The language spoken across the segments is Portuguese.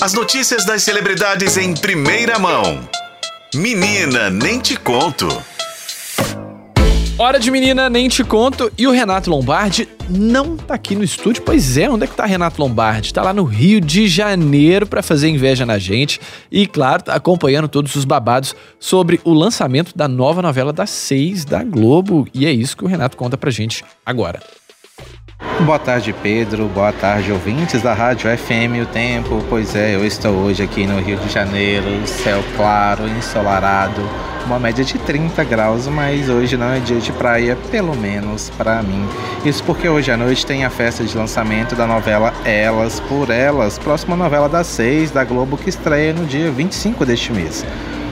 As notícias das celebridades em primeira mão. Menina, nem te conto. Hora de menina, nem te conto. E o Renato Lombardi não tá aqui no estúdio. Pois é, onde é que tá Renato Lombardi? Tá lá no Rio de Janeiro para fazer inveja na gente. E, claro, tá acompanhando todos os babados sobre o lançamento da nova novela das seis da Globo. E é isso que o Renato conta pra gente agora. Boa tarde, Pedro. Boa tarde, ouvintes da Rádio FM O Tempo. Pois é, eu estou hoje aqui no Rio de Janeiro, céu claro, ensolarado, uma média de 30 graus, mas hoje não é dia de praia, pelo menos para mim. Isso porque hoje à noite tem a festa de lançamento da novela Elas por Elas, próxima novela das seis da Globo que estreia no dia 25 deste mês.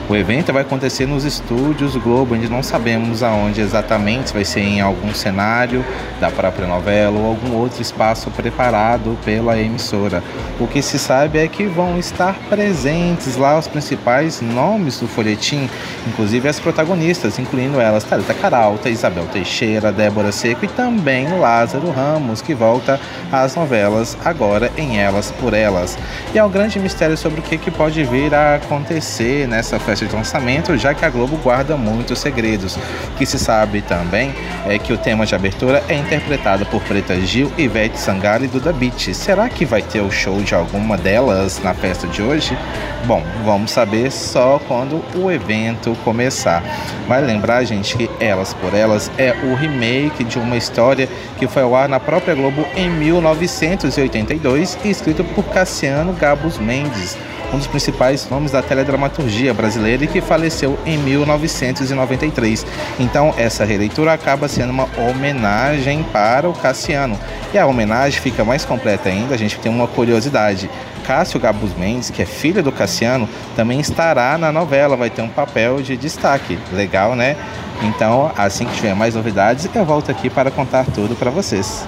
O evento vai acontecer nos estúdios Globo, onde não sabemos aonde exatamente, se vai ser em algum cenário da própria novela ou algum outro espaço preparado pela emissora. O que se sabe é que vão estar presentes lá os principais nomes do folhetim, inclusive as protagonistas, incluindo elas Thalita Caralta, Isabel Teixeira, Débora Seco e também Lázaro Ramos, que volta às novelas agora em Elas por Elas. E há um grande mistério sobre o que, que pode vir a acontecer nessa festa de lançamento, já que a Globo guarda muitos segredos. Que se sabe também é que o tema de abertura é interpretado por Preta Gil, Ivete Sangalo e Duda Beat. Será que vai ter o show de alguma delas na festa de hoje? Bom, vamos saber só quando o evento começar. Vai lembrar, gente, que Elas por Elas é o remake de uma história que foi ao ar na própria Globo em 1982 e escrito por Cassiano Gabos Mendes um dos principais nomes da teledramaturgia brasileira e que faleceu em 1993. Então, essa releitura acaba sendo uma homenagem para o Cassiano. E a homenagem fica mais completa ainda, a gente tem uma curiosidade. Cássio Gabus Mendes, que é filho do Cassiano, também estará na novela, vai ter um papel de destaque. Legal, né? Então, assim que tiver mais novidades, eu volto aqui para contar tudo para vocês.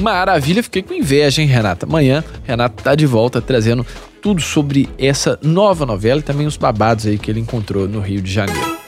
Maravilha, fiquei com inveja, hein, Renata? Amanhã, Renata tá de volta trazendo tudo sobre essa nova novela e também os babados aí que ele encontrou no Rio de Janeiro.